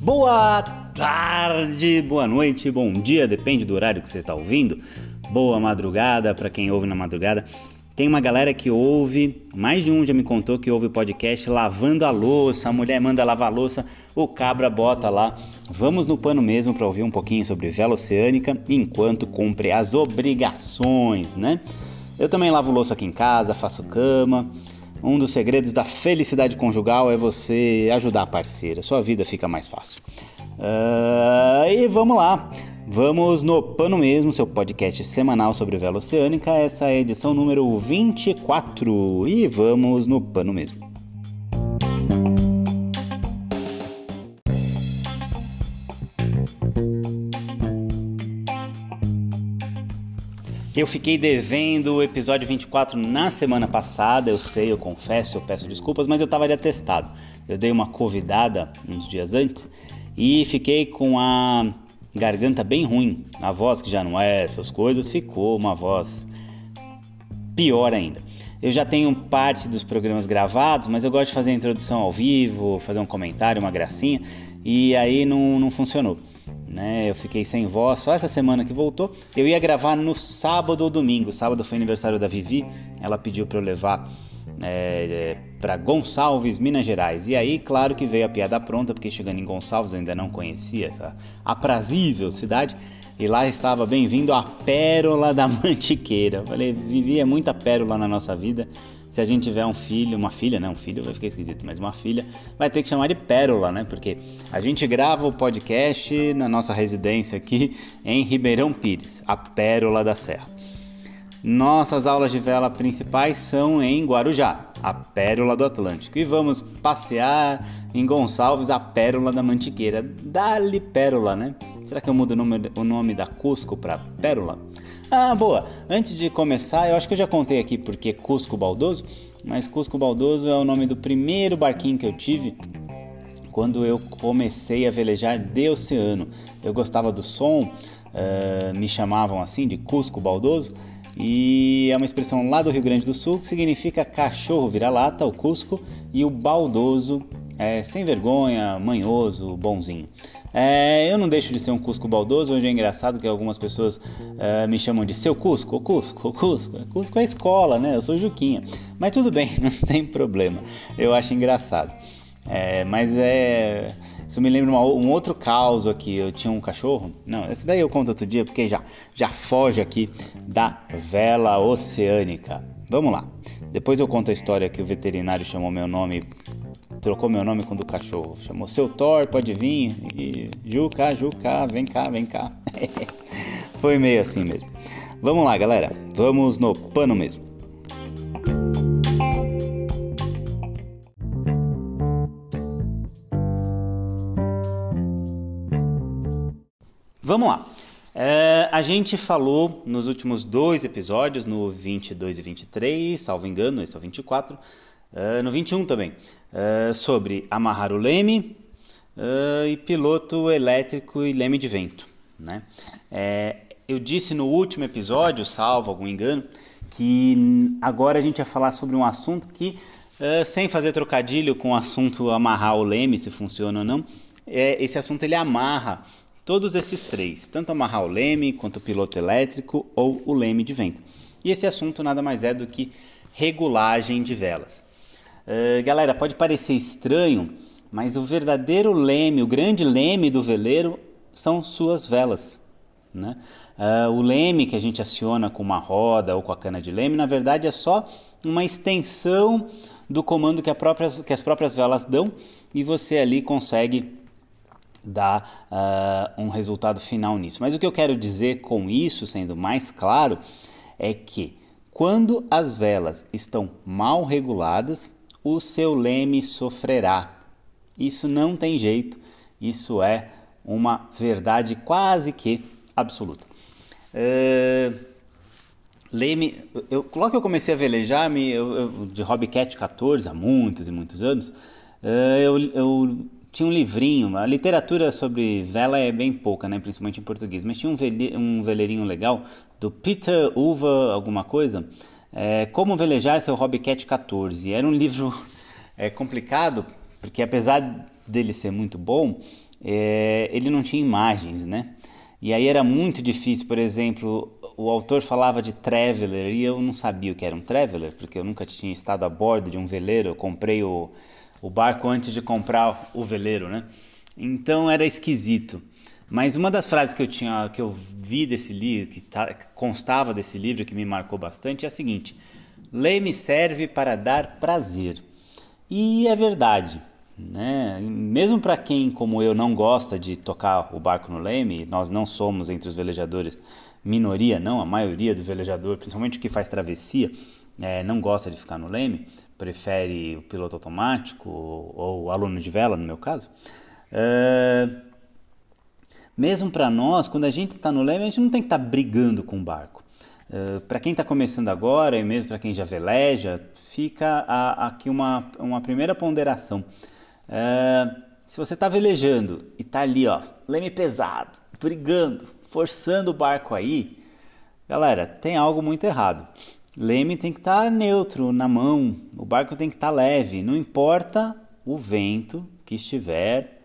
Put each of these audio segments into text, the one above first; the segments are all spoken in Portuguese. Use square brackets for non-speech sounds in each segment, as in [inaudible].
Boa tarde, boa noite, bom dia, depende do horário que você está ouvindo. Boa madrugada para quem ouve na madrugada. Tem uma galera que ouve, mais de um já me contou que ouve o podcast lavando a louça, a mulher manda lavar a louça, o cabra bota lá. Vamos no pano mesmo para ouvir um pouquinho sobre vela oceânica enquanto cumpre as obrigações, né? Eu também lavo louça aqui em casa, faço cama. Um dos segredos da felicidade conjugal é você ajudar a parceira, sua vida fica mais fácil. Uh, e vamos lá. Vamos no Pano Mesmo, seu podcast semanal sobre vela oceânica. Essa é a edição número 24 e vamos no Pano Mesmo. Eu fiquei devendo o episódio 24 na semana passada, eu sei, eu confesso, eu peço desculpas, mas eu estava de atestado. Eu dei uma convidada uns dias antes e fiquei com a garganta bem ruim, a voz que já não é essas coisas, ficou uma voz pior ainda. Eu já tenho parte dos programas gravados, mas eu gosto de fazer a introdução ao vivo, fazer um comentário, uma gracinha, e aí não, não funcionou. Né? Eu fiquei sem voz só essa semana que voltou. Eu ia gravar no sábado ou domingo. Sábado foi aniversário da Vivi, ela pediu para eu levar é, é para Gonçalves, Minas Gerais. E aí, claro que veio a piada pronta, porque chegando em Gonçalves eu ainda não conhecia essa aprazível cidade. E lá estava bem-vindo a Pérola da [laughs] Mantiqueira. Eu falei, vivia muita pérola na nossa vida. Se a gente tiver um filho, uma filha, né? Um filho vai ficar esquisito, mas uma filha vai ter que chamar de Pérola, né? Porque a gente grava o podcast na nossa residência aqui em Ribeirão Pires, a Pérola da Serra. Nossas aulas de vela principais são em Guarujá, a Pérola do Atlântico, e vamos passear em Gonçalves, a Pérola da Mantiqueira. Dali Pérola, né? Será que eu mudo o nome, o nome da Cusco para Pérola? Ah, boa! Antes de começar, eu acho que eu já contei aqui porque Cusco Baldoso, mas Cusco Baldoso é o nome do primeiro barquinho que eu tive quando eu comecei a velejar de oceano. Eu gostava do som, uh, me chamavam assim de Cusco Baldoso e é uma expressão lá do Rio Grande do Sul que significa cachorro vira-lata, o Cusco, e o baldoso é sem vergonha, manhoso, bonzinho. É, eu não deixo de ser um Cusco baldoso, hoje é engraçado que algumas pessoas é, me chamam de seu Cusco, Cusco, Cusco. Cusco é escola, né? Eu sou Juquinha. Mas tudo bem, [laughs] não tem problema. Eu acho engraçado. É, mas é isso me lembra uma, um outro caso aqui. Eu tinha um cachorro. Não, esse daí eu conto outro dia porque já, já foge aqui da vela oceânica. Vamos lá. Depois eu conto a história que o veterinário chamou meu nome, trocou meu nome com o do cachorro. Chamou seu Thor, pode vir. E Juca, Juca, vem cá, vem cá. [laughs] Foi meio assim mesmo. Vamos lá, galera. Vamos no pano mesmo. Vamos lá. É, a gente falou nos últimos dois episódios, no 22 e 23, salvo engano, esse é o 24, é, no 21 também, é, sobre amarrar o leme é, e piloto elétrico e leme de vento. Né? É, eu disse no último episódio, salvo algum engano, que agora a gente ia falar sobre um assunto que, é, sem fazer trocadilho com o assunto amarrar o leme, se funciona ou não, esse assunto ele amarra Todos esses três, tanto amarrar o leme quanto o piloto elétrico ou o leme de vento. E esse assunto nada mais é do que regulagem de velas. Uh, galera, pode parecer estranho, mas o verdadeiro leme, o grande leme do veleiro são suas velas. Né? Uh, o leme que a gente aciona com uma roda ou com a cana de leme, na verdade é só uma extensão do comando que, própria, que as próprias velas dão e você ali consegue dar uh, um resultado final nisso. Mas o que eu quero dizer com isso, sendo mais claro, é que quando as velas estão mal reguladas, o seu leme sofrerá. Isso não tem jeito, isso é uma verdade quase que absoluta. Uh, leme, eu, logo que eu comecei a velejar, me, eu, eu, de Hobbycat 14, há muitos e muitos anos, uh, eu, eu tinha um livrinho, a literatura sobre vela é bem pouca, né, principalmente em português, mas tinha um, vele, um veleirinho legal do Peter Uva alguma coisa, é, Como Velejar Seu Hobbycat 14. Era um livro [laughs] é complicado porque apesar dele ser muito bom, é, ele não tinha imagens, né? E aí era muito difícil, por exemplo, o autor falava de traveler e eu não sabia o que era um traveler, porque eu nunca tinha estado a bordo de um veleiro, eu comprei o, o barco antes de comprar o veleiro, né? Então era esquisito. Mas uma das frases que eu tinha, que eu vi desse livro, que constava desse livro, que me marcou bastante, é a seguinte: "Lei-me serve para dar prazer". E é verdade. Né? Mesmo para quem, como eu, não gosta de tocar o barco no leme, nós não somos entre os velejadores minoria, não, a maioria dos velejadores, principalmente o que faz travessia, é, não gosta de ficar no leme, prefere o piloto automático ou, o aluno de vela, no meu caso. É, mesmo para nós, quando a gente está no leme, a gente não tem que estar tá brigando com o barco. Uh, para quem está começando agora e mesmo para quem já veleja, fica a, aqui uma, uma primeira ponderação. Uh, se você está velejando e está ali, ó, leme pesado, brigando, forçando o barco aí, galera, tem algo muito errado. Leme tem que estar tá neutro na mão, o barco tem que estar tá leve, não importa o vento que estiver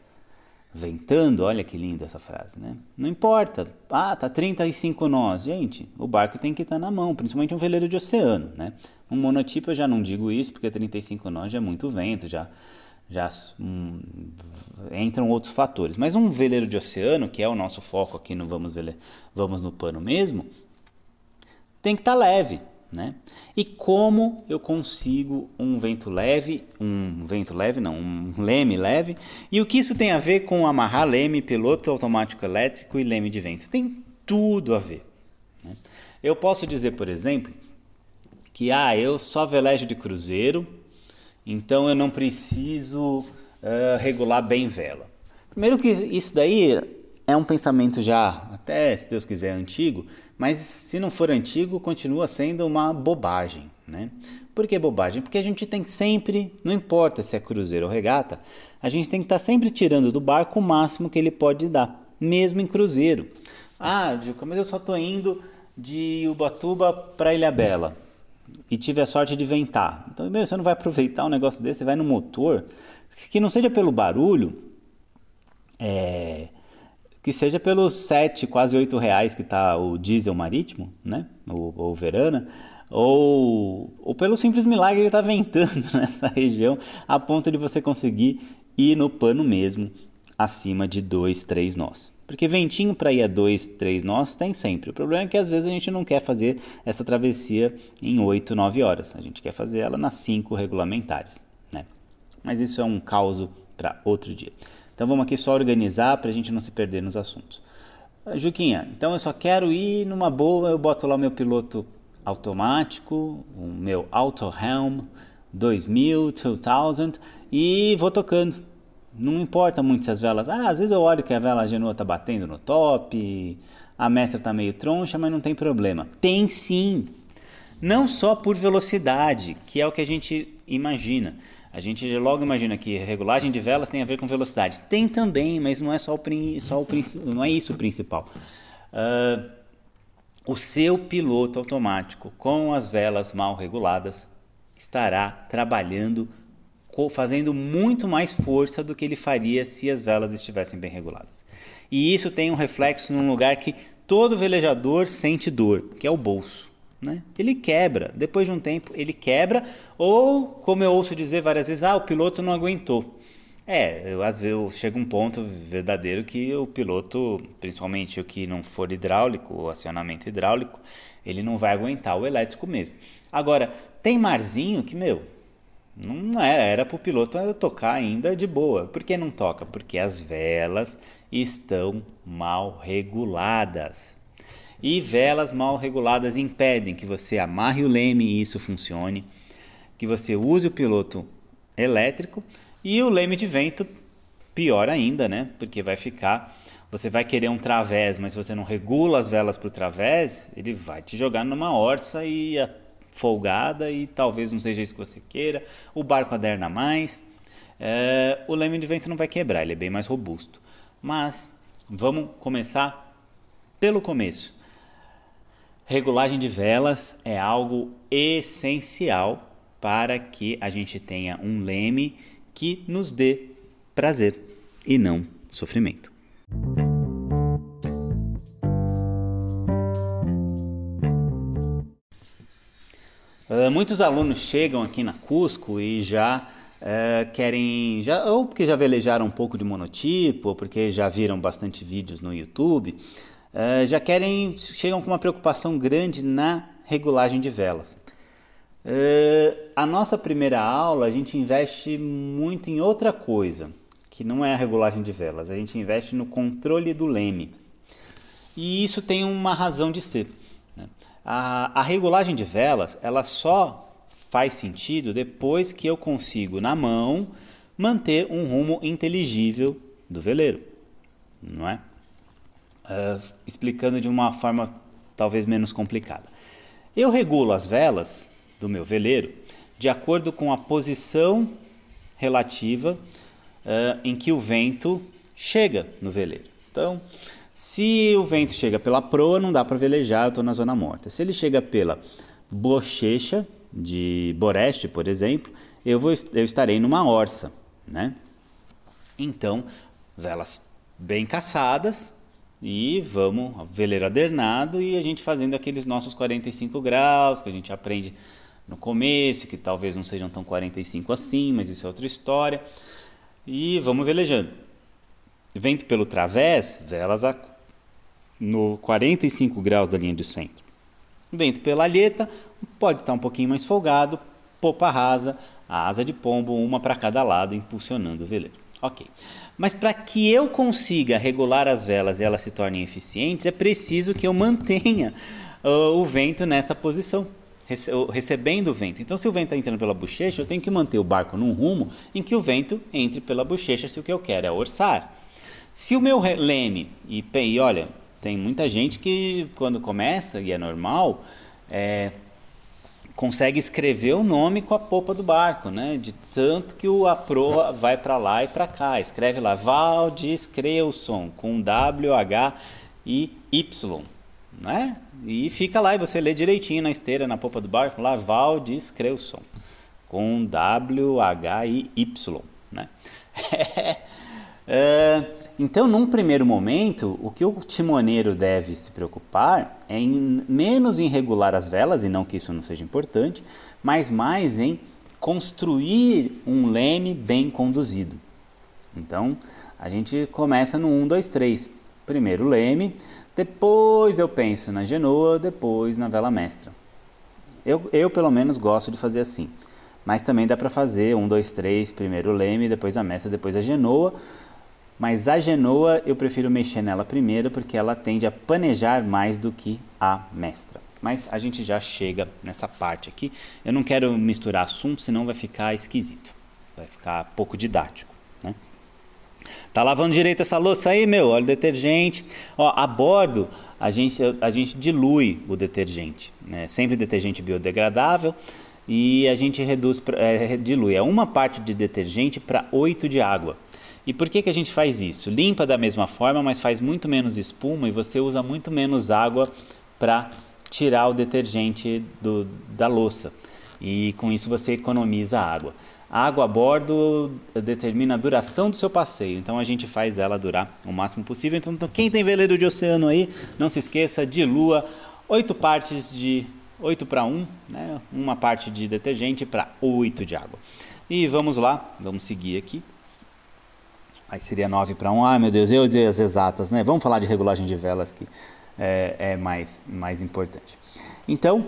ventando, olha que linda essa frase, né? Não importa, ah, tá 35 nós, gente, o barco tem que estar tá na mão, principalmente um veleiro de oceano, né? Um monotipo eu já não digo isso, porque 35 nós já é muito vento, já já hum, entram outros fatores. Mas um veleiro de oceano, que é o nosso foco aqui no Vamos, vamos no Pano mesmo, tem que estar tá leve. Né? E como eu consigo um vento leve, um vento leve não, um leme leve, e o que isso tem a ver com amarrar leme, piloto automático elétrico e leme de vento? Tem tudo a ver. Né? Eu posso dizer, por exemplo, que ah, eu só velejo de cruzeiro, então eu não preciso uh, regular bem vela. Primeiro que isso daí é um pensamento já, até se Deus quiser, antigo, mas se não for antigo, continua sendo uma bobagem. Né? Por que bobagem? Porque a gente tem sempre, não importa se é cruzeiro ou regata, a gente tem que estar sempre tirando do barco o máximo que ele pode dar, mesmo em cruzeiro. Ah, Juca, mas eu só estou indo de Ubatuba para Ilha Bela e tive a sorte de ventar. Então, meu, você não vai aproveitar um negócio desse, você vai no motor, que não seja pelo barulho, é, que seja pelos 7, quase 8 reais que está o diesel marítimo, né? O, o Verana, ou, ou pelo simples milagre que está ventando [laughs] nessa região, a ponto de você conseguir ir no pano mesmo acima de 2, 3 nós. Porque ventinho para ir a 2, 3 nós tem sempre. O problema é que às vezes a gente não quer fazer essa travessia em 8, 9 horas. A gente quer fazer ela nas 5 regulamentares. Né? Mas isso é um caos para outro dia. Então vamos aqui só organizar para a gente não se perder nos assuntos. Ah, Juquinha, então eu só quero ir numa boa, eu boto lá o meu piloto automático, o meu Auto Helm 2000, 2000 e vou tocando não importa muito se as velas. Ah, às vezes eu olho que a vela Genoa está batendo no top, a mestra está meio troncha, mas não tem problema. Tem sim. Não só por velocidade, que é o que a gente imagina. A gente logo imagina que regulagem de velas tem a ver com velocidade. Tem também, mas não é só o, só o não é isso o principal. Uh, o seu piloto automático com as velas mal reguladas estará trabalhando fazendo muito mais força do que ele faria se as velas estivessem bem reguladas. E isso tem um reflexo num lugar que todo velejador sente dor, que é o bolso. Né? Ele quebra, depois de um tempo ele quebra, ou como eu ouço dizer várias vezes, ah, o piloto não aguentou. É, eu, às vezes chega um ponto verdadeiro que o piloto, principalmente o que não for hidráulico, o acionamento hidráulico, ele não vai aguentar o elétrico mesmo. Agora, tem marzinho que, meu, não era, era para o piloto tocar ainda de boa. Por que não toca? Porque as velas estão mal reguladas. E velas mal reguladas impedem que você amarre o leme e isso funcione, que você use o piloto elétrico e o leme de vento, pior ainda, né? Porque vai ficar, você vai querer um través, mas se você não regula as velas para o través, ele vai te jogar numa orça e folgada e talvez não seja isso que você queira. O barco aderna mais. É, o leme de vento não vai quebrar, ele é bem mais robusto. Mas vamos começar pelo começo. Regulagem de velas é algo essencial para que a gente tenha um leme que nos dê prazer e não sofrimento. Uh, muitos alunos chegam aqui na Cusco e já uh, querem, já, ou porque já velejaram um pouco de monotipo, ou porque já viram bastante vídeos no YouTube, uh, já querem, chegam com uma preocupação grande na regulagem de velas. a nossa primeira aula a gente investe muito em outra coisa, que não é a regulagem de velas, a gente investe no controle do leme. E isso tem uma razão de ser. Né? A, a regulagem de velas, ela só faz sentido depois que eu consigo, na mão, manter um rumo inteligível do veleiro, não é? Uh, explicando de uma forma talvez menos complicada. Eu regulo as velas do meu veleiro de acordo com a posição relativa uh, em que o vento chega no veleiro. Então, se o vento chega pela proa, não dá para velejar, eu estou na zona morta. Se ele chega pela bochecha de Boreste, por exemplo, eu, vou, eu estarei numa orça, né? Então, velas bem caçadas e vamos veleiro adernado e a gente fazendo aqueles nossos 45 graus que a gente aprende no começo, que talvez não sejam tão 45 assim, mas isso é outra história. E vamos velejando. Vento pelo través, velas a no 45 graus da linha de centro. Vento pela alheta, pode estar um pouquinho mais folgado, popa rasa, a asa de pombo, uma para cada lado, impulsionando o veleiro. Ok. Mas para que eu consiga regular as velas e elas se tornem eficientes, é preciso que eu mantenha uh, [laughs] o vento nessa posição, rece recebendo o vento. Então, se o vento está entrando pela bochecha, eu tenho que manter o barco num rumo em que o vento entre pela bochecha se o que eu quero é orçar. Se o meu leme, e, e olha, tem muita gente que, quando começa, e é normal, é, consegue escrever o nome com a popa do barco, né? De tanto que o, a proa vai para lá e para cá. Escreve lá Valdis Creuson com W, H e Y, né? E fica lá e você lê direitinho na esteira, na popa do barco, lá Valdis Creuson com W, H e Y, né? [laughs] é, então, num primeiro momento, o que o timoneiro deve se preocupar é em menos em regular as velas, e não que isso não seja importante, mas mais em construir um leme bem conduzido. Então, a gente começa no 1, 2, 3. Primeiro leme, depois eu penso na genoa, depois na vela mestra. Eu, eu pelo menos gosto de fazer assim. Mas também dá para fazer 1, 2, 3, primeiro leme, depois a mestra, depois a genoa mas a genoa eu prefiro mexer nela primeiro porque ela tende a panejar mais do que a mestra. Mas a gente já chega nessa parte aqui. Eu não quero misturar assuntos, senão vai ficar esquisito. Vai ficar pouco didático. Né? Tá lavando direito essa louça aí, meu? Olha o detergente. Ó, a bordo a gente, a gente dilui o detergente. Né? Sempre detergente biodegradável. E a gente reduz, é, dilui é uma parte de detergente para 8 de água. E por que, que a gente faz isso? Limpa da mesma forma, mas faz muito menos espuma e você usa muito menos água para tirar o detergente do, da louça. E com isso você economiza água. A água a bordo determina a duração do seu passeio, então a gente faz ela durar o máximo possível. Então, quem tem veleiro de oceano aí, não se esqueça, dilua oito partes de 8 para 1, né? uma parte de detergente para 8 de água. E vamos lá, vamos seguir aqui. Aí seria 9 para 1. Ah, meu Deus, eu dizer as exatas, né? Vamos falar de regulagem de velas que é, é mais, mais importante. Então,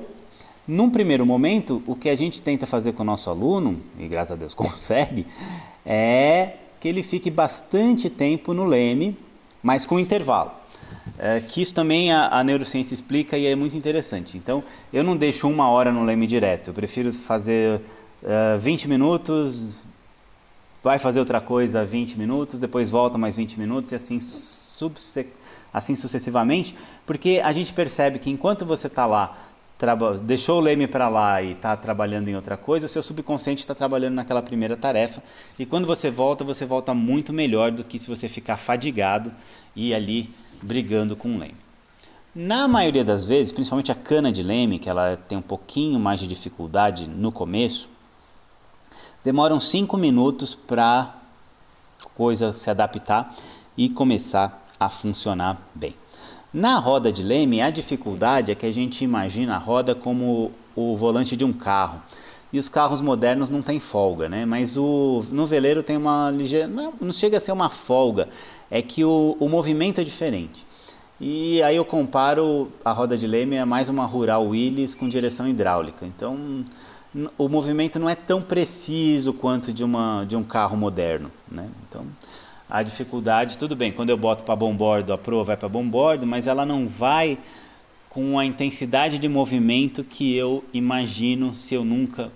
num primeiro momento, o que a gente tenta fazer com o nosso aluno, e graças a Deus [laughs] consegue, é que ele fique bastante tempo no leme, mas com intervalo. É, que isso também a, a, neurociência explica e é muito interessante. Então, eu não deixo uma hora no leme direto, eu prefiro fazer uh, é, 20 minutos, vai fazer outra coisa 20 minutos, depois volta mais 20 minutos e assim, assim sucessivamente, porque a gente percebe que enquanto você está lá, deixou o leme para lá e está trabalhando em outra coisa, o seu subconsciente está trabalhando naquela primeira tarefa e quando você volta, você volta muito melhor do que se você ficar fadigado e ali brigando com o leme. Na maioria das vezes, principalmente a cana de leme, que ela tem um pouquinho mais de dificuldade no começo, demoram 5 minutos para coisa se adaptar e começar a funcionar bem. Na roda de leme, a dificuldade é que a gente imagina a roda como o volante de um carro. E os carros modernos não têm folga, né? Mas o, no veleiro tem uma ligeira. Não chega a ser uma folga, é que o, o movimento é diferente. E aí eu comparo a roda de leme a mais uma Rural Willys com direção hidráulica. Então o movimento não é tão preciso quanto de, uma, de um carro moderno. Né? Então a dificuldade, tudo bem, quando eu boto para bombordo, a proa vai para bombordo, mas ela não vai com a intensidade de movimento que eu imagino se eu nunca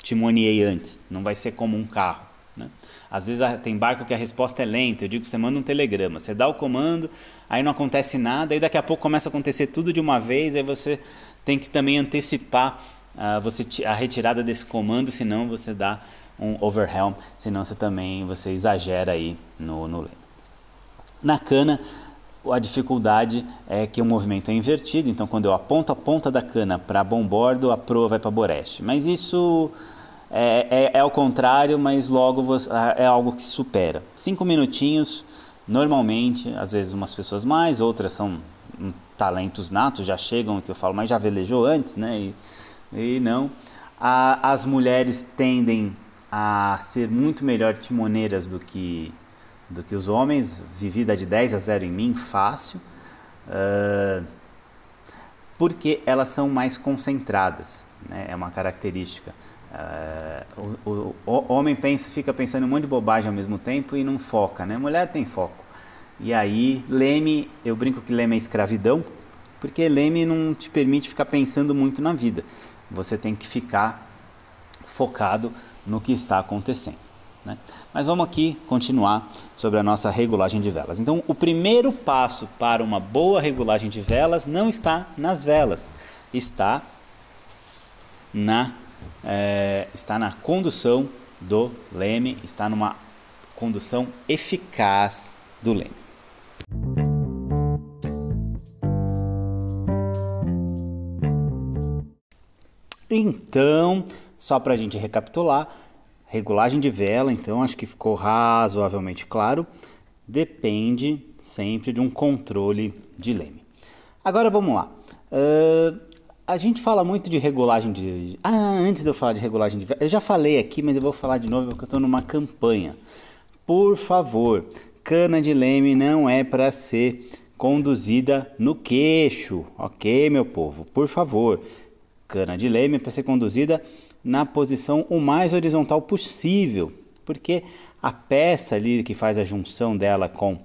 timoneei antes. Não vai ser como um carro. Né? Às vezes tem barco que a resposta é lenta. Eu digo que você manda um telegrama, você dá o comando, aí não acontece nada, aí daqui a pouco começa a acontecer tudo de uma vez, aí você tem que também antecipar uh, você, a retirada desse comando, senão você dá um overhelm, senão você também você exagera aí no, no. Na cana, a dificuldade é que o movimento é invertido, então quando eu aponto a ponta da cana para bombordo, a proa vai para boreste. Mas isso é, é, é ao contrário, mas logo você, é algo que supera. Cinco minutinhos, normalmente, às vezes umas pessoas mais, outras são talentos natos, já chegam, que eu falo, mas já velejou antes, né? E, e não. A, as mulheres tendem a ser muito melhor timoneiras do que, do que os homens, vivida de 10 a 0 em mim, fácil, uh, porque elas são mais concentradas, né? é uma característica. Uh, o, o, o, homem pensa, fica pensando um monte de bobagem ao mesmo tempo e não foca, né? Mulher tem foco. E aí, leme, eu brinco que leme é escravidão, porque leme não te permite ficar pensando muito na vida. Você tem que ficar focado no que está acontecendo. Né? Mas vamos aqui continuar sobre a nossa regulagem de velas. Então, o primeiro passo para uma boa regulagem de velas não está nas velas, está na é, está na condução do leme, está numa condução eficaz do leme. Então, só para a gente recapitular, regulagem de vela, então acho que ficou razoavelmente claro, depende sempre de um controle de leme. Agora vamos lá. Uh, a gente fala muito de regulagem de. Ah, antes de eu falar de regulagem de. Eu já falei aqui, mas eu vou falar de novo porque eu estou numa campanha. Por favor, cana de leme não é para ser conduzida no queixo, ok, meu povo? Por favor, cana de leme para ser conduzida na posição o mais horizontal possível, porque a peça ali que faz a junção dela com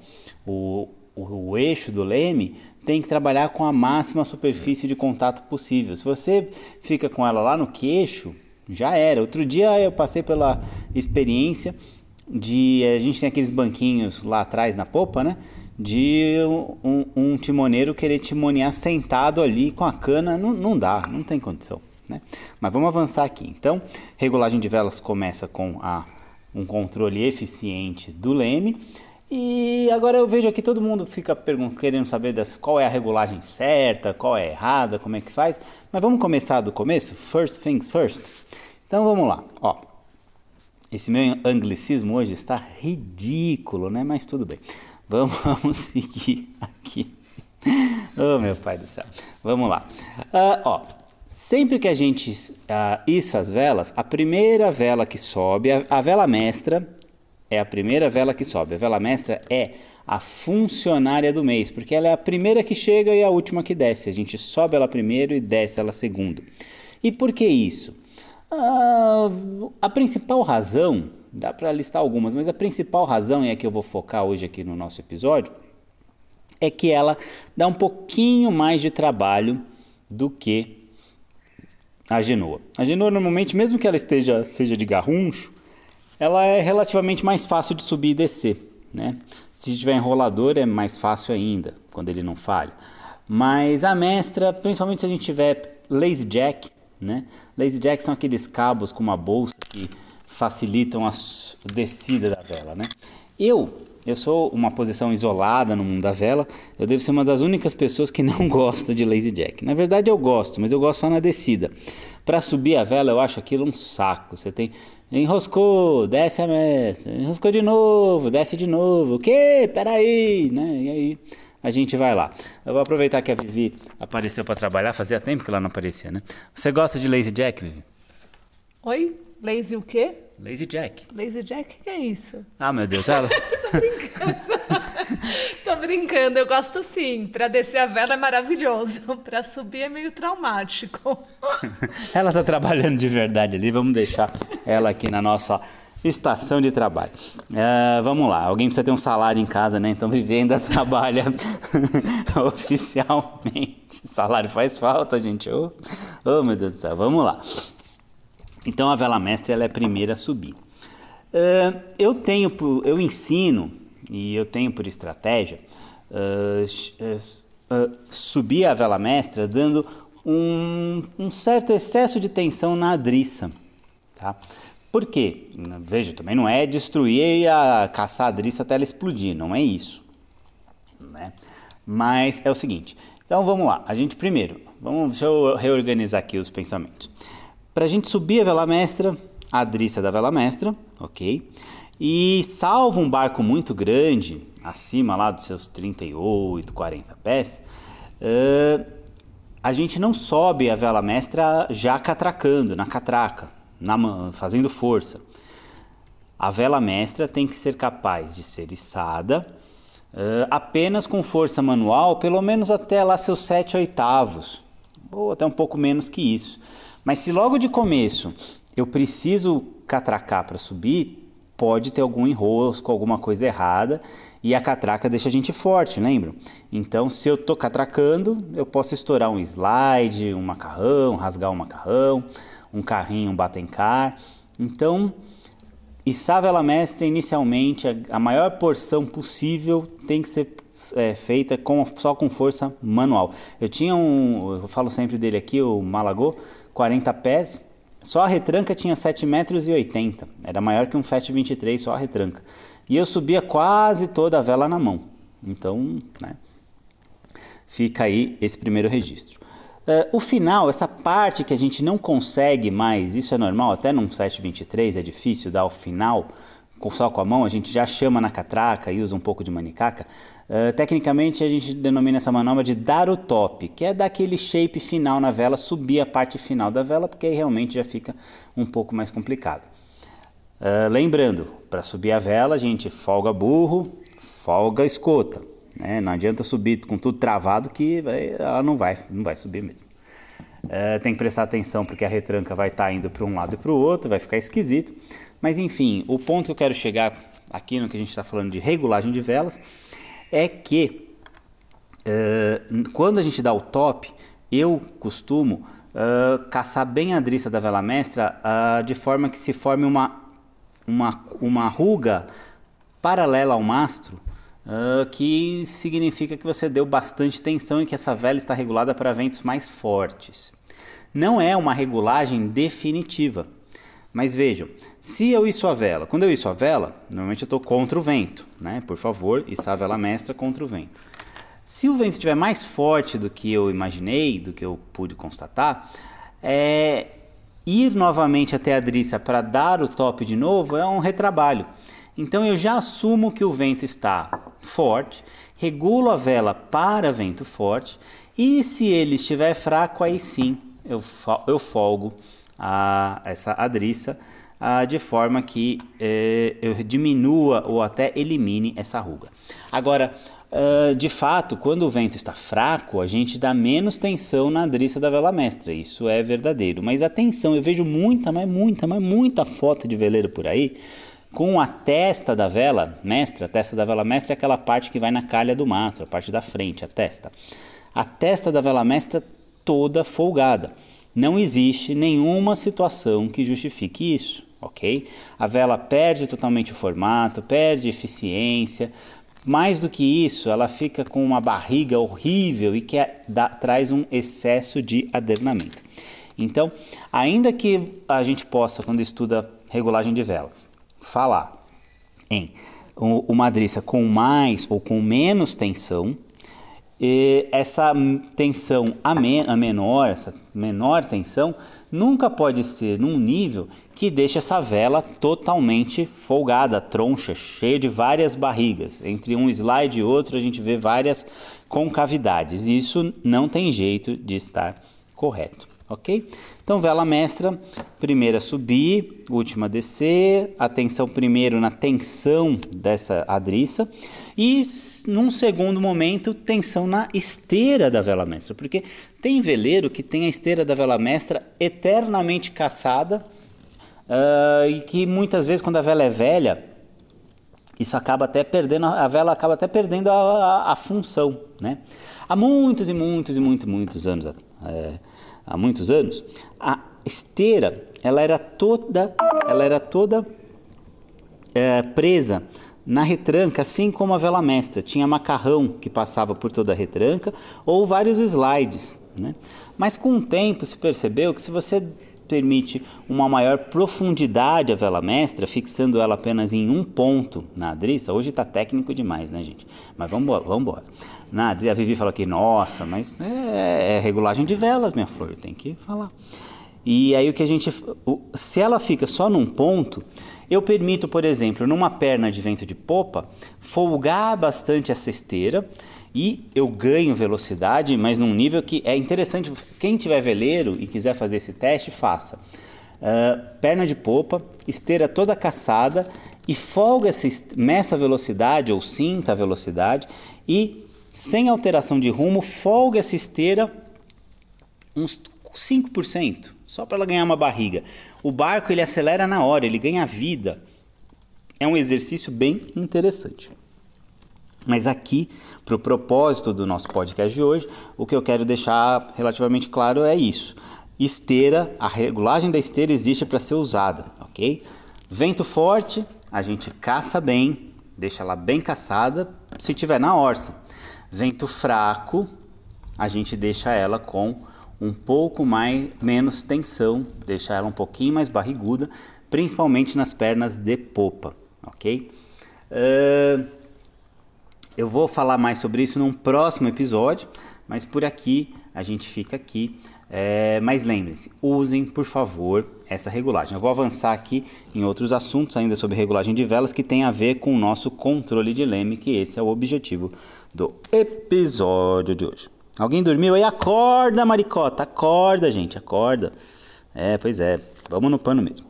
o, o, o eixo do leme tem que trabalhar com a máxima superfície de contato possível. Se você fica com ela lá no queixo, já era. Outro dia eu passei pela experiência de a gente tem aqueles banquinhos lá atrás na popa, né? De um, um timoneiro querer timonear sentado ali com a cana, não, não dá, não tem condição. Né? Mas vamos avançar aqui. Então, regulagem de velas começa com a, um controle eficiente do leme. E agora eu vejo aqui todo mundo fica querendo saber dessa, qual é a regulagem certa, qual é errada, como é que faz. Mas vamos começar do começo? First things first. Então vamos lá. Ó, esse meu anglicismo hoje está ridículo, né? Mas tudo bem. Vamos, [laughs] vamos seguir aqui. Oh, meu pai do céu. Vamos lá. Uh, ó, sempre que a gente uh, issa as velas, a primeira vela que sobe, a, a vela mestra, é a primeira vela que sobe. A vela mestra é a funcionária do mês, porque ela é a primeira que chega e a última que desce. A gente sobe ela primeiro e desce ela segundo. E por que isso? Ah, a principal razão, dá para listar algumas, mas a principal razão, e é a que eu vou focar hoje aqui no nosso episódio, é que ela dá um pouquinho mais de trabalho do que a genoa. A genoa normalmente, mesmo que ela esteja seja de garruncho, ela é relativamente mais fácil de subir e descer. Né? Se tiver enrolador é mais fácil ainda, quando ele não falha. Mas a mestra, principalmente se a gente tiver lazy jack, né? Lazy jack são aqueles cabos com uma bolsa que facilitam a descida da vela, né? Eu, eu sou uma posição isolada no mundo da vela, eu devo ser uma das únicas pessoas que não [laughs] gosta de lazy jack. Na verdade eu gosto, mas eu gosto só na descida. Para subir a vela eu acho aquilo um saco. Você tem enroscou, desce a mestra, enroscou de novo, desce de novo. O quê? Peraí, né? E aí a gente vai lá. Eu vou aproveitar que a Vivi apareceu para trabalhar, fazia tempo que ela não aparecia, né? Você gosta de lazy jack, Vivi? Oi? Lazy o quê? Lazy Jack. Lazy Jack? O que é isso? Ah, meu Deus, ela. [laughs] Tô brincando. Tô brincando, eu gosto sim. Pra descer a vela é maravilhoso. [laughs] Pra subir é meio traumático. [laughs] ela tá trabalhando de verdade ali, vamos deixar ela aqui na nossa estação de trabalho. Uh, vamos lá, alguém precisa ter um salário em casa, né? Então viver ainda trabalha oficialmente. salário faz falta, gente. Oh, oh, meu Deus do céu, vamos lá. Então a vela mestra ela é a primeira a subir. Uh, eu tenho, eu ensino e eu tenho por estratégia uh, uh, subir a vela mestra dando um, um, certo excesso de tensão na adriça, tá? Por quê? Veja, também não é destruir a caçar a adriça até ela explodir, não é isso, né? Mas é o seguinte. Então vamos lá. A gente primeiro, vamos, deixa eu reorganizar aqui os pensamentos. Para a gente subir a vela mestra, a adriça da vela mestra, ok? E salvo um barco muito grande, acima lá dos seus 38, 40 pés, uh, a gente não sobe a vela mestra já catracando, na catraca, na, fazendo força. A vela mestra tem que ser capaz de ser içada uh, apenas com força manual, pelo menos até lá seus 7 oitavos, ou até um pouco menos que isso. Mas se logo de começo eu preciso catracar para subir, pode ter algum enrosco, alguma coisa errada e a catraca deixa a gente forte, lembram? Então, se eu estou catracando, eu posso estourar um slide, um macarrão, rasgar um macarrão, um carrinho, um batencar. Então, içar vela mestra, inicialmente, a, maior porção possível tem que ser é, feita com, só com força manual. Eu tinha um, eu falo sempre dele aqui, o Malagô, 40 pés. Só a retranca tinha 7 metros e 80. Era maior que um Fiat 23, só a retranca. E eu subia quase toda a vela na mão. Então, né, fica aí esse primeiro registro. Uh, o final, essa parte que a gente não consegue mais, isso é normal, até num 723 é difícil dar o final, só com a mão, a gente já chama na catraca e usa um pouco de manicaca. Uh, tecnicamente, a gente denomina essa manobra de dar o top, que é dar aquele shape final na vela, subir a parte final da vela, porque aí realmente já fica um pouco mais complicado. Uh, lembrando, para subir a vela, a gente folga burro, folga escota. Né? Não adianta subir com tudo travado que ela não vai, não vai subir mesmo. Uh, tem que prestar atenção porque a retranca vai estar tá indo para um lado e para o outro, vai ficar esquisito. Mas enfim, o ponto que eu quero chegar aqui no que a gente está falando de regulagem de velas é que uh, quando a gente dá o top, eu costumo uh, caçar bem a driça da vela mestra de forma que se forme uma, uma, uma ruga paralela ao mastro, que significa que você deu bastante tensão e que essa vela está regulada para ventos mais fortes. Não é uma regulagem definitiva. Mas vejam, se eu isso a vela, quando eu isso a vela, normalmente eu estou contra o vento, né? Por favor, içar a vela mestra contra o vento. Se o vento estiver mais forte do que eu imaginei, do que eu pude constatar, é, ir novamente até a driça para dar o top de novo é um retrabalho. Então eu já assumo que o vento está forte, regulo a vela para vento forte e se ele estiver fraco, aí sim eu, eu folgo a, essa adriça de forma que eh, eu diminua ou até elimine essa ruga. Agora, uh, de fato, quando o vento está fraco, a gente dá menos tensão na adriça da vela mestra, isso é verdadeiro. Mas a tensão, eu vejo muita, mas muita, mas muita foto de veleiro por aí com a testa da vela mestra, a testa da vela mestra é aquela parte que vai na calha do mastro, a parte da frente, a testa. A testa da vela mestra toda folgada. Não existe nenhuma situação que justifique isso, ok? A vela perde totalmente o formato, perde eficiência. Mais do que isso, ela fica com uma barriga horrível e que é, dá, traz um excesso de adernamento. Então, ainda que a gente possa, quando estuda regulagem de vela, falar em uma adriça com mais ou com menos tensão, e essa tensão a, a menor, essa menor tensão, nunca pode ser num nível que deixe essa vela totalmente folgada, troncha, cheia de várias barrigas. Entre um slide e outro a gente vê várias concavidades. Isso não tem jeito de estar correto, ok? Então, vela mestra, primeira subir, última descer, atenção primeiro na tensão dessa adriça e num segundo momento, tensão na esteira da vela mestra, porque tem veleiro que tem a esteira da vela mestra eternamente caçada uh, e que muitas vezes quando a vela é velha, isso acaba até perdendo, a vela acaba até perdendo a, a, a função, né? Há muitos e muitos e muitos, muitos anos é, há muitos anos, a esteira ela era toda, ela era toda é, presa na retranca, assim como a vela mestra. Tinha macarrão que passava por toda a retranca ou vários slides. Né? Mas com o tempo se percebeu que se você permite uma maior profundidade à vela mestra, fixando ela apenas em um ponto na adriça. Hoje está técnico demais, né, gente? Mas vamos embora. Vamos embora. Na, a Vivi falou aqui, nossa, mas é, é regulagem de velas, minha flor, tem que falar. E aí o que a gente, se ela fica só num ponto, eu permito, por exemplo, numa perna de vento de popa, folgar bastante essa esteira e eu ganho velocidade, mas num nível que é interessante. Quem tiver veleiro e quiser fazer esse teste, faça. Uh, perna de popa, esteira toda caçada e folga essa, meça a velocidade ou sinta a velocidade e sem alteração de rumo, folga essa esteira uns 5%, só para ela ganhar uma barriga. O barco ele acelera na hora, ele ganha vida. É um exercício bem interessante. Mas aqui, para o propósito do nosso podcast de hoje, o que eu quero deixar relativamente claro é isso. Esteira, a regulagem da esteira existe para ser usada, ok? Vento forte, a gente caça bem, deixa ela bem caçada, se tiver na orça. Vento fraco, a gente deixa ela com um pouco mais menos tensão, deixa ela um pouquinho mais barriguda, principalmente nas pernas de popa, ok? Uh, eu vou falar mais sobre isso num próximo episódio, mas por aqui a gente fica aqui. É, mas lembrem-se, usem por favor essa regulagem. Eu vou avançar aqui em outros assuntos ainda sobre regulagem de velas que tem a ver com o nosso controle de leme, que esse é o objetivo do episódio de hoje. Alguém dormiu aí? Acorda, maricota! Acorda, gente, acorda. É, pois é, vamos no pano mesmo.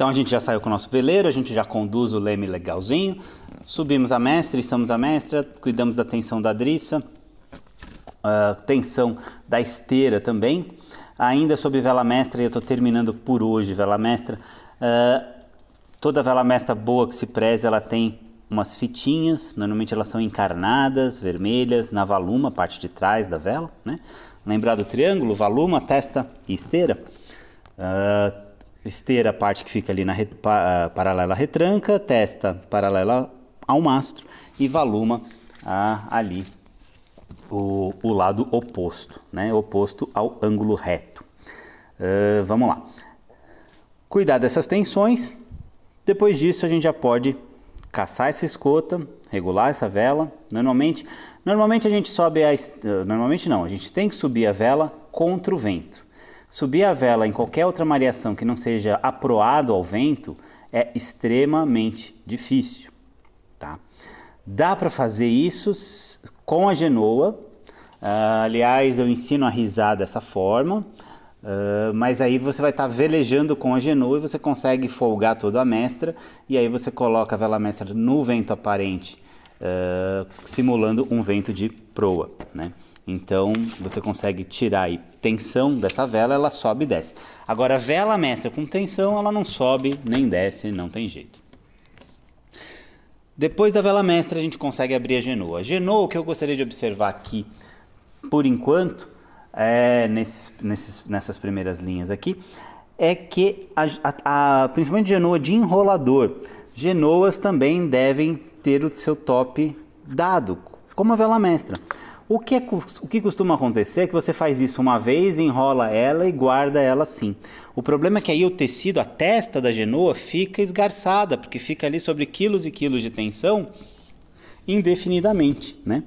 Então a gente já saiu com o nosso veleiro, a gente já conduz o leme legalzinho, subimos a mestra, estamos a mestra, cuidamos da tensão da uh, tensão da esteira também. Ainda sobre vela mestra, e eu estou terminando por hoje vela mestra. Uh, toda vela mestra boa que se preze, ela tem umas fitinhas, normalmente elas são encarnadas, vermelhas, na valuma, parte de trás da vela. Né? Lembrar do triângulo, valuma, testa e esteira. Uh, esteira, a parte que fica ali na pa, paralela à retranca, testa paralela ao mastro e valuma ali o, o, lado oposto, né? oposto ao ângulo reto. Uh, vamos lá. Cuidar dessas tensões. Depois disso a gente já pode caçar essa escota, regular essa vela. Normalmente, normalmente a gente sobe a, normalmente não, a gente tem que subir a vela contra o vento. Subir a vela em qualquer outra mareação que não seja aproado ao vento é extremamente difícil. Tá? Dá para fazer isso com a genoa. Uh, aliás, eu ensino a risar dessa forma. Uh, mas aí você vai estar tá velejando com a genoa e você consegue folgar toda a mestra e aí você coloca a vela mestra no vento aparente, uh, simulando um vento de proa, né? Então você consegue tirar aí tensão dessa vela, ela sobe e desce. Agora, a vela mestra com tensão, ela não sobe nem desce, não tem jeito. Depois da vela mestra, a gente consegue abrir a genoa. A genoa, o que eu gostaria de observar aqui, por enquanto, é, nesse, nesses, nessas primeiras linhas aqui, é que, a, a, a, principalmente genoa de enrolador, genoas também devem ter o seu top dado, como a vela mestra. O que, é, o que costuma acontecer é que você faz isso uma vez, enrola ela e guarda ela assim. O problema é que aí o tecido, a testa da genoa, fica esgarçada, porque fica ali sobre quilos e quilos de tensão indefinidamente, né?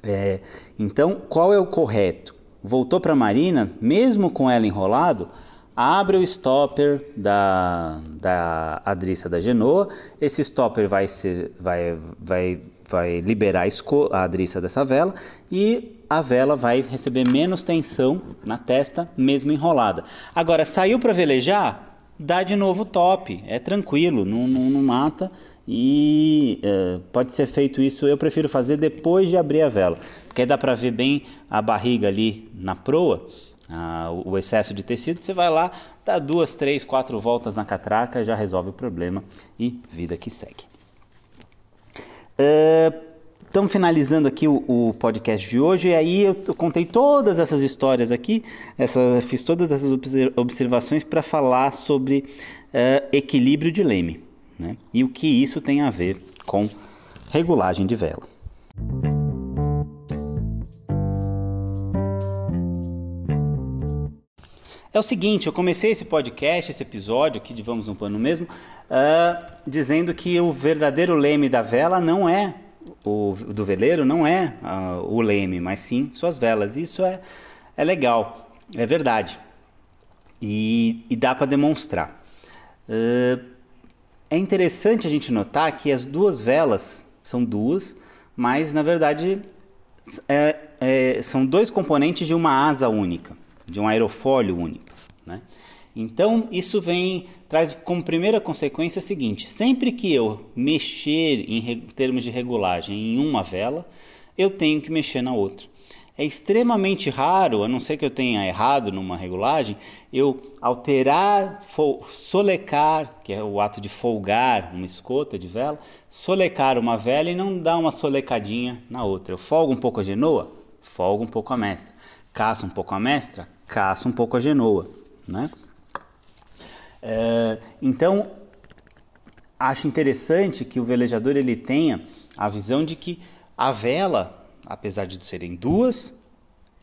É, então, qual é o correto? Voltou para a marina, mesmo com ela enrolado, abre o stopper da, da adriça da genoa, esse stopper vai, ser, vai, vai, vai liberar a, adriça dessa vela e a vela vai receber menos tensão na testa, mesmo enrolada. Agora, saiu para velejar? Dá de novo top, é tranquilo, não, não, não mata e é, pode ser feito isso. Eu prefiro fazer depois de abrir a vela, porque aí dá para ver bem a barriga ali na proa ah, o excesso de tecido, você vai lá, dá duas, três, quatro voltas na catraca, já resolve o problema e vida que segue. Estamos uh, finalizando aqui o, o, podcast de hoje e aí eu, eu contei todas essas histórias aqui, essa, fiz todas essas observações para falar sobre uh, equilíbrio de leme né? e o que isso tem a ver com regulagem de vela. É o seguinte, eu comecei esse podcast, esse episódio aqui de Vamos um Pano Mesmo, uh, dizendo que o verdadeiro leme da vela não é o do veleiro, não é uh, o leme, mas sim suas velas. Isso é, é legal, é verdade. E, e dá para demonstrar. Uh, é interessante a gente notar que as duas velas são duas, mas na verdade é, é, são dois componentes de uma asa única de um aerofólio único. Né? Então, isso vem traz como primeira consequência a seguinte: sempre que eu mexer em termos de regulagem em uma vela, eu tenho que mexer na outra. É extremamente raro, a não ser que eu tenha errado numa regulagem, eu alterar, solecar, que é o ato de folgar uma escota de vela, solecar uma vela e não dar uma solecadinha na outra. Eu folgo um pouco a genoa, folgo um pouco a mestra. Caço um pouco a mestra, caça um pouco a genoa, né? É, então, acho interessante que o velejador ele tenha a visão de que a vela, apesar de serem duas,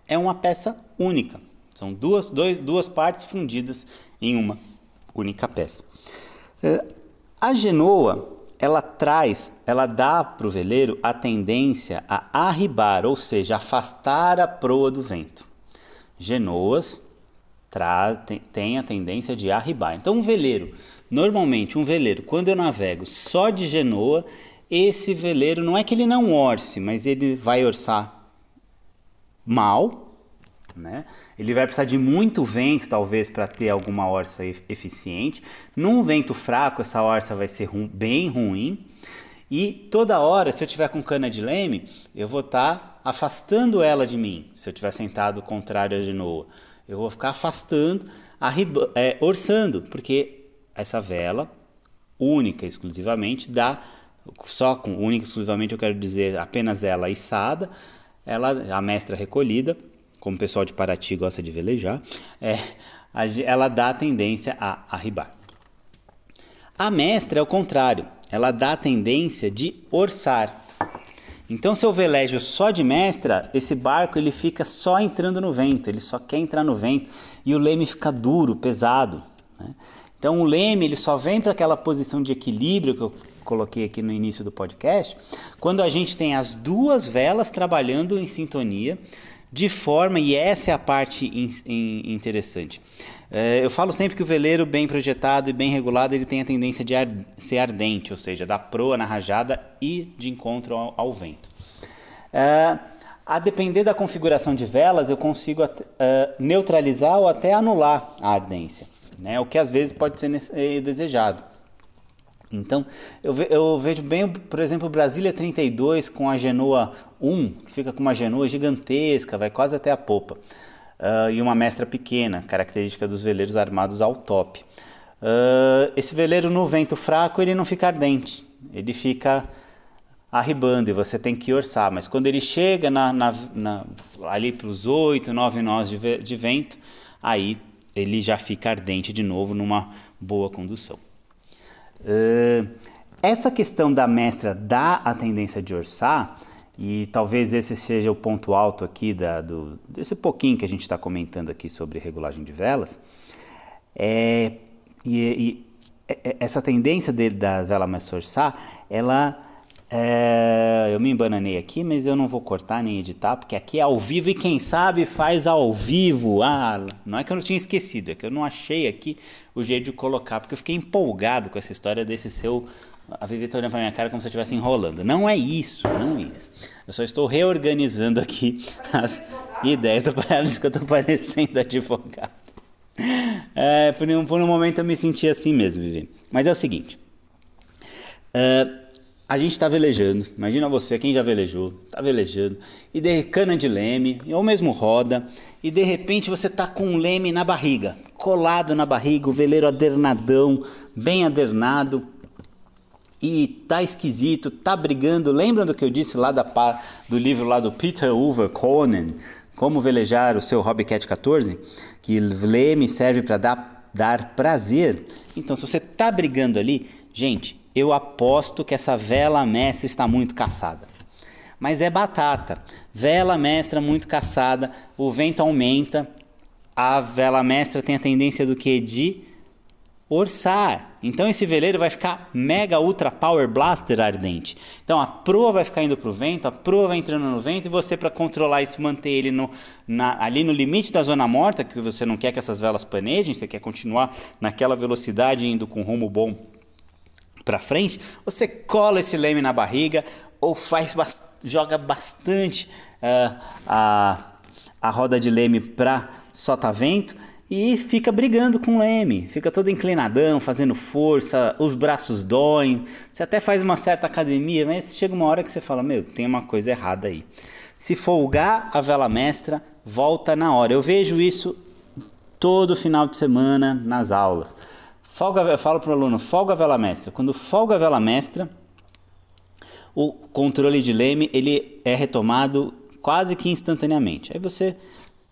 é uma peça única. São duas, dois, duas partes fundidas em uma única peça. É, a genoa, ela traz, ela dá para o veleiro a tendência a arribar, ou seja, afastar a proa do vento genoas tem a tendência de arribar. Então, um veleiro, normalmente, um veleiro, quando eu navego só de genoa, esse veleiro não é que ele não orce, mas ele vai orçar mal, né? Ele vai precisar de muito vento, talvez, para ter alguma orça eficiente. Num vento fraco, essa orça vai ser ru bem ruim. E toda hora, se eu tiver com cana de leme, eu vou estar tá afastando ela de mim. Se eu estiver sentado contrário à genoa, eu vou ficar afastando, arriba, é, orçando, porque essa vela, única exclusivamente, dá só com única exclusivamente eu quero dizer apenas ela içada, ela a mestra recolhida, como o pessoal de Paraty gosta de velejar, é, ela dá tendência a arribar. A mestra é o contrário ela dá a tendência de orçar. Então, se eu velejo só de mestra, esse barco ele fica só entrando no vento, ele só quer entrar no vento e o leme fica duro, pesado. Né? Então, o leme ele só vem para aquela posição de equilíbrio que eu coloquei aqui no início do podcast, quando a gente tem as duas velas trabalhando em sintonia, de forma, e essa é a parte in, in, interessante. É, eu falo sempre que o veleiro bem projetado e bem regulado ele tem a tendência de ar, ser ardente, ou seja, dar proa na rajada e de encontro ao, ao vento. É, a depender da configuração de velas, eu consigo é, neutralizar ou até anular a ardência, né? o que às vezes pode ser é, desejado. Então, eu, ve, eu, vejo bem, por exemplo, Brasília 32 com a Genoa 1, que fica com uma Genoa gigantesca, vai quase até a popa uh, e uma mestra pequena, característica dos veleiros armados ao top. Uh, esse veleiro no vento fraco ele não fica ardente, ele fica arribando e você tem que orçar, mas quando ele chega na, na, na, ali para os 8, 9 nós de, de vento, aí ele já fica ardente de novo numa boa condução. Uh, essa questão da mestra dar a tendência de orçar e talvez esse seja o ponto alto aqui da, do, desse pouquinho que a gente está comentando aqui sobre regulagem de velas. É, e, e essa tendência dele da vela mais forçar, ela é, eu me embananei aqui, mas eu não vou cortar nem editar, porque aqui é ao vivo e quem sabe faz ao vivo. Ah, não é que eu não tinha esquecido, é que eu não achei aqui o jeito de colocar, porque eu fiquei empolgado com essa história desse seu. A Vivi tá olhando pra minha cara como se eu estivesse enrolando. Não é isso, não é isso. Eu só estou reorganizando aqui [laughs] as ideias. Parece que eu estou parecendo advogado. É, por, um, por um momento eu me senti assim mesmo, Vivi. Mas é o seguinte. Uh, a gente está velejando, imagina você, quem já velejou, está velejando, e de cana de leme, ou mesmo roda, e de repente você está com um leme na barriga, colado na barriga, o veleiro adernadão, bem adernado, e tá esquisito, tá brigando. Lembram do que eu disse lá da, do livro lá do Peter Uwe Conan, Como Velejar o seu Hobbycat 14? Que leme serve para dar, dar prazer. Então, se você tá brigando ali, gente, eu aposto que essa vela mestra está muito caçada. Mas é batata. Vela mestra muito caçada, o vento aumenta, a vela mestra tem a tendência do que? De orçar. Então esse veleiro vai ficar mega ultra power blaster ardente. Então a proa vai ficar indo para o vento, a proa vai entrando no vento e você para controlar isso, manter ele no, na, ali no limite da zona morta, que você não quer que essas velas panejem, você quer continuar naquela velocidade indo com rumo bom para frente, você cola esse leme na barriga ou faz joga bastante uh, a, a roda de leme para vento e fica brigando com o leme, fica todo inclinadão, fazendo força, os braços doem, você até faz uma certa academia, mas chega uma hora que você fala, meu, tem uma coisa errada aí. Se folgar a vela mestra, volta na hora. Eu vejo isso todo final de semana nas aulas. Folga, eu falo para o aluno, folga a vela mestra. Quando folga a vela mestra, o controle de leme ele é retomado quase que instantaneamente. Aí você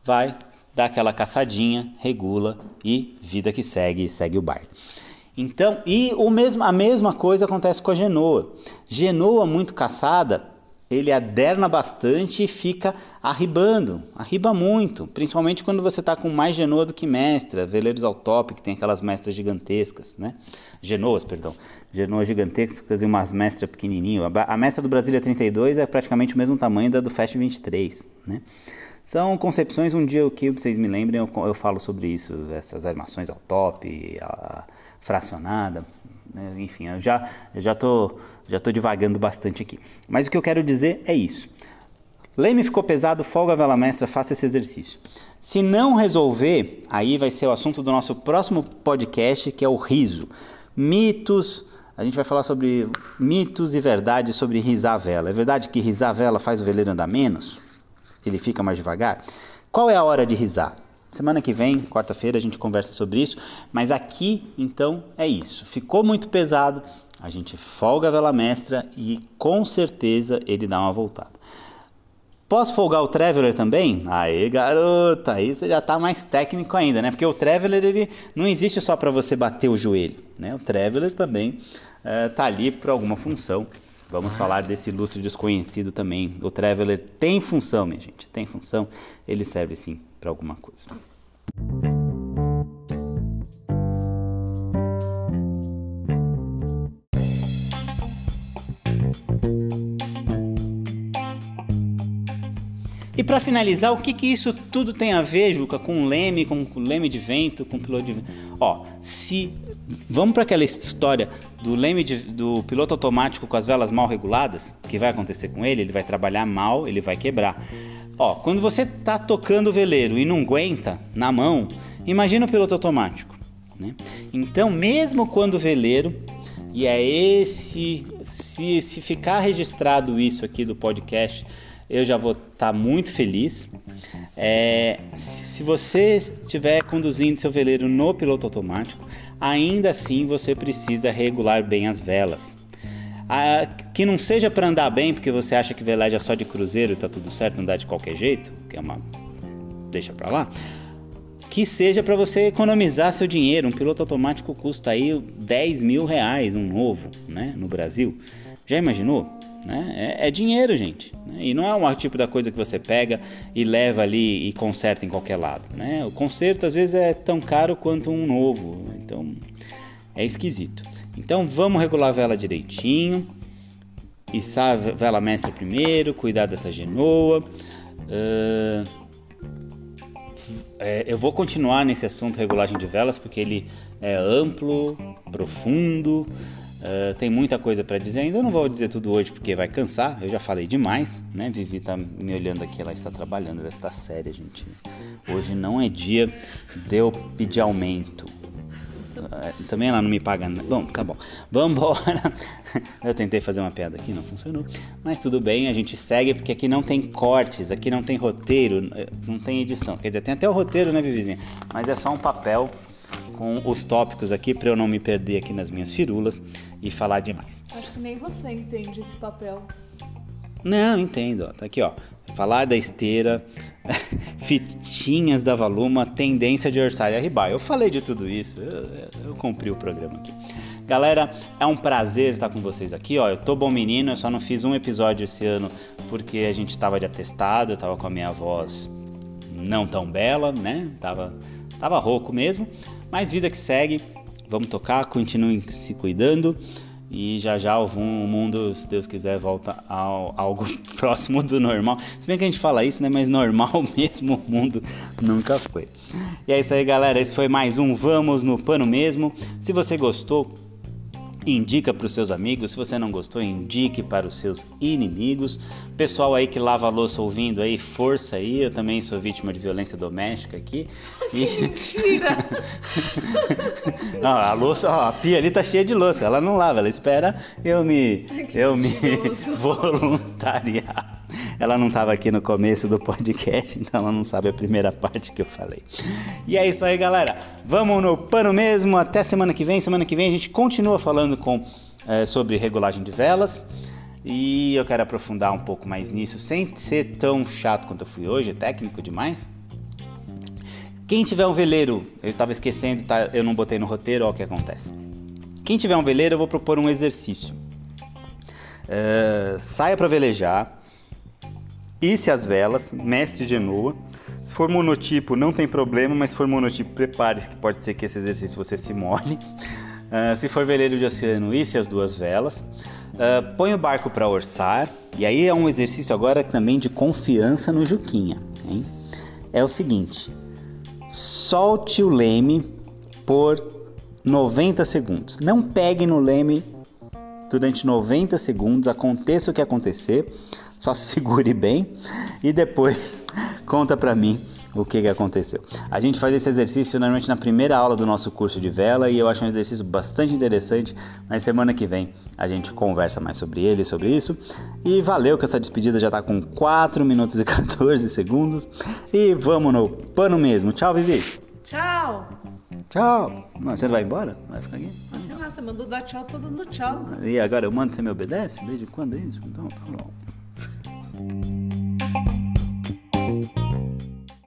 vai dar aquela caçadinha, regula e vida que segue, segue o baile. Então, e o mesmo, a mesma coisa acontece com a genoa. Genoa muito caçada, ele aderna bastante e fica arribando, arriba muito, principalmente quando você está com mais genoa do que mestra, veleiros ao top, que tem aquelas mestras gigantescas, né? Genoas, perdão, genoas gigantescas e umas mestras pequenininhas. A mestra do Brasília 32 é praticamente o mesmo tamanho da do Fast 23, né? São concepções, um dia que vocês me lembrem, eu, eu falo sobre isso, essas armações ao top, a fracionada? Enfim, eu já já tô já tô divagando bastante aqui. Mas o que eu quero dizer é isso. Leme ficou pesado, folga a vela mestra, faça esse exercício. Se não resolver, aí vai ser o assunto do nosso próximo podcast, que é o riso. Mitos, a gente vai falar sobre mitos e verdades sobre risar a vela. É verdade que risar a vela faz o veleiro andar menos? Ele fica mais devagar? Qual é a hora de risar? Semana que vem, quarta-feira, a gente conversa sobre isso. Mas aqui, então, é isso. Ficou muito pesado, a gente folga a vela mestra e com certeza ele dá uma voltada. Posso folgar o Traveler também? Aí, garota, aí você já está mais técnico ainda, né? Porque o Traveler ele não existe só para você bater o joelho, né? O Traveler também está eh, ali por alguma função. Vamos falar desse ilustre desconhecido também. O Traveler tem função, minha gente, tem função. Ele serve sim para alguma coisa. E para finalizar, o que, que isso tudo tem a ver, Juca, com leme, com leme de vento, com piloto de vento? Ó, se vamos para aquela história do leme de, do piloto automático com as velas mal reguladas, o que vai acontecer com ele? Ele vai trabalhar mal, ele vai quebrar. Ó, quando você tá tocando o veleiro e não aguenta na mão, imagina o piloto automático. Né? Então, mesmo quando o veleiro e é esse, se, se ficar registrado isso aqui do podcast eu já vou estar tá muito feliz. É, se você estiver conduzindo seu veleiro no piloto automático, ainda assim você precisa regular bem as velas. Ah, que não seja para andar bem, porque você acha que veleja só de cruzeiro e tá tudo certo, andar de qualquer jeito, que é uma. deixa para lá. Que seja para você economizar seu dinheiro. Um piloto automático custa aí 10 mil reais, um novo, né, no Brasil. Já imaginou? Né? É, é, dinheiro, gente. Né? E não é um tipo da coisa que você pega e leva ali e conserta em qualquer lado. Né? O conserto às vezes é tão caro quanto um novo. Então é esquisito. Então vamos regular a vela direitinho. Içar a vela mestra primeiro, cuidar dessa genoa. Uh, é, eu vou continuar nesse assunto regulagem de velas porque ele é amplo, profundo, uh, tem muita coisa para dizer. Ainda não vou dizer tudo hoje porque vai cansar. Eu já falei demais, né? Vivi tá me olhando aqui, ela está trabalhando, ela está séria, gente. Hoje não é dia de eu pedir aumento. É, também ela não me paga. Bom, tá bom. Vamos embora. [laughs] Eu tentei fazer uma piada aqui, não funcionou. Mas tudo bem, a gente segue porque aqui não tem cortes, aqui não tem roteiro, é, não tem edição. Quer dizer, tem até o roteiro, né, Vivizinha? Mas é só um papel com os tópicos aqui para eu não me perder aqui nas minhas firulas e falar demais. Acho que nem você entende esse papel. Não, entendo. Ó. Tá aqui, ó. Falar da esteira, [laughs] fitinhas da Valuma, tendência de orçar e arribar. Eu falei de tudo isso, eu, eu, cumpri o programa aqui. Galera, é um prazer estar com vocês aqui. Ó, eu tô bom menino, eu só não fiz um episódio esse ano porque a gente estava de atestado, eu tava com a minha voz não tão bela, né? Tava, tava rouco mesmo. Mas vida que segue, vamos tocar, continuem se cuidando. E já já o mundo, se Deus quiser, volta ao algo [laughs] próximo do normal. Se bem que a gente fala isso, né? Mas normal [laughs] mesmo o mundo nunca foi. E é isso aí, galera. Esse foi mais um Vamos no Pano Mesmo. Se você gostou, indica para os seus amigos. Se você não gostou, indique para os seus inimigos. Pessoal aí que lava a louça ouvindo aí, força aí. Eu também sou vítima de violência doméstica aqui. [laughs] E... Mentira! [laughs] não, a louça, ó, a pia ali tá cheia de louça. Ela não lava, ela espera eu me, eu me [laughs] voluntariar. Ela não estava aqui no começo do podcast, então ela não sabe a primeira parte que eu falei. E é isso aí, galera. Vamos no pano mesmo. Até semana que vem. Semana que vem a gente continua falando com, é, sobre regulagem de velas. E eu quero aprofundar um pouco mais nisso, sem ser tão chato quanto eu fui hoje, técnico demais. Quem tiver um veleiro, eu estava esquecendo, tá, eu não botei no roteiro, olha o que acontece. Quem tiver um veleiro, eu vou propor um exercício. Uh, saia para velejar, Isse as velas, mestre genoa. Se for monotipo, não tem problema, mas se for monotipo, prepare-se que pode ser que esse exercício você se molhe. Uh, se for veleiro de oceano, isse as duas velas. Uh, põe o barco para orçar. E aí é um exercício agora também de confiança no Juquinha. Hein? É o seguinte: solte o leme por 90 segundos. Não pegue no leme durante 90 segundos, aconteça o que acontecer. Só segure bem e depois [laughs] conta para mim o que, que aconteceu. A gente faz esse exercício normalmente na primeira aula do nosso curso de vela e eu acho um exercício bastante interessante. Na semana que vem a gente conversa mais sobre ele, sobre isso. E valeu que essa despedida já está com 4 minutos e 14 segundos. E vamos no pano mesmo. Tchau, Vivi. Tchau. Tchau. Não, você vai embora? Vai ficar aqui? Lá, você mandou dar tchau, todo mundo tchau. E agora eu mando, você me obedece? Desde quando é isso? Então, tá bom.